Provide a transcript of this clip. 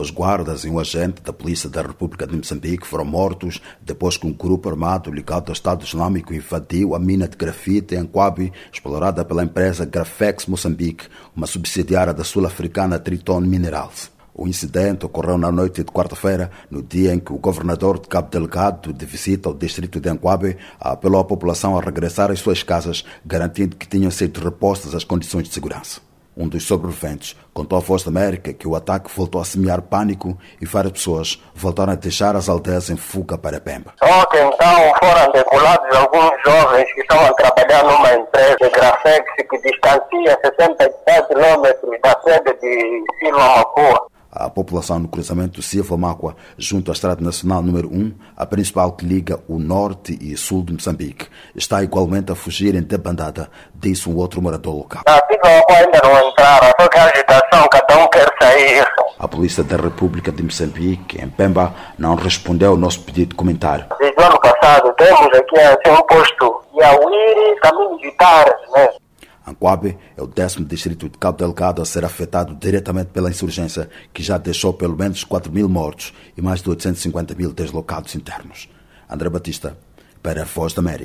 Dois guardas e um agente da Polícia da República de Moçambique foram mortos depois que um grupo armado ligado ao Estado Islâmico invadiu a mina de grafite em Quabi, explorada pela empresa Grafex Moçambique, uma subsidiária da sul-africana Triton Minerals. O incidente ocorreu na noite de quarta-feira, no dia em que o governador de Cabo Delgado, de visita ao distrito de Anquabe, apelou à população a regressar às suas casas, garantindo que tinham sido repostas as condições de segurança. Um dos sobreviventes contou à Voz da América que o ataque voltou a semear pânico e várias pessoas voltaram a deixar as aldeias em fuga para Pemba. Ontem, então, foram decolados alguns jovens que estavam a trabalhar numa empresa de Grafex que distancia 64 quilômetros da sede de Silva Mapua. A população no cruzamento Silva-Máqua, junto à Estrada Nacional número 1, a principal que liga o norte e sul de Moçambique, está igualmente a fugir em debandada, disse um outro morador local. A Silva-Máqua ainda não entraram, só que a agitação, cada um quer sair. A Polícia da República de Moçambique, em Pemba, não respondeu ao nosso pedido de comentário. Desde o ano passado, temos aqui assim, um posto Iauiri, caminho de Taras, né? Anquabe é o décimo distrito de Cabo Delgado a ser afetado diretamente pela insurgência, que já deixou pelo menos 4 mil mortos e mais de 850 mil deslocados internos. André Batista, para a Voz da América.